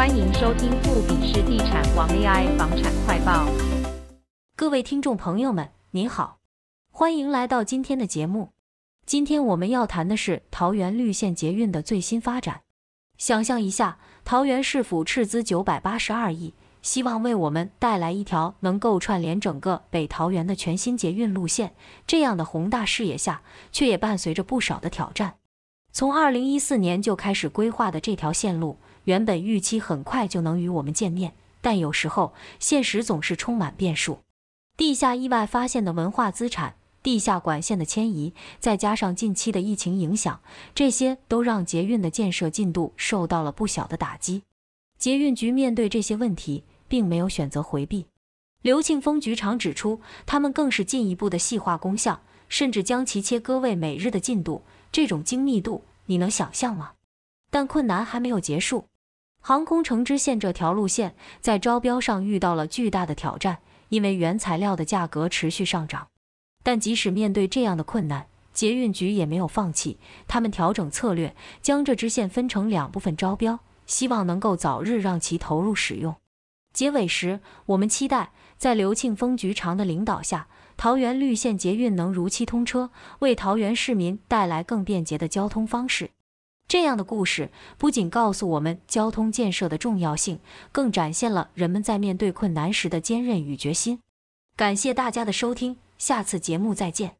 欢迎收听富比士地产王 AI 房产快报。各位听众朋友们，您好，欢迎来到今天的节目。今天我们要谈的是桃园绿线捷运的最新发展。想象一下，桃园市府斥资九百八十二亿，希望为我们带来一条能够串联整个北桃园的全新捷运路线。这样的宏大视野下，却也伴随着不少的挑战。从二零一四年就开始规划的这条线路，原本预期很快就能与我们见面，但有时候现实总是充满变数。地下意外发现的文化资产、地下管线的迁移，再加上近期的疫情影响，这些都让捷运的建设进度受到了不小的打击。捷运局面对这些问题，并没有选择回避。刘庆丰局长指出，他们更是进一步的细化工项，甚至将其切割为每日的进度。这种精密度，你能想象吗？但困难还没有结束。航空城支线这条路线在招标上遇到了巨大的挑战，因为原材料的价格持续上涨。但即使面对这样的困难，捷运局也没有放弃，他们调整策略，将这支线分成两部分招标，希望能够早日让其投入使用。结尾时，我们期待在刘庆丰局长的领导下，桃园绿线捷运能如期通车，为桃园市民带来更便捷的交通方式。这样的故事不仅告诉我们交通建设的重要性，更展现了人们在面对困难时的坚韧与决心。感谢大家的收听，下次节目再见。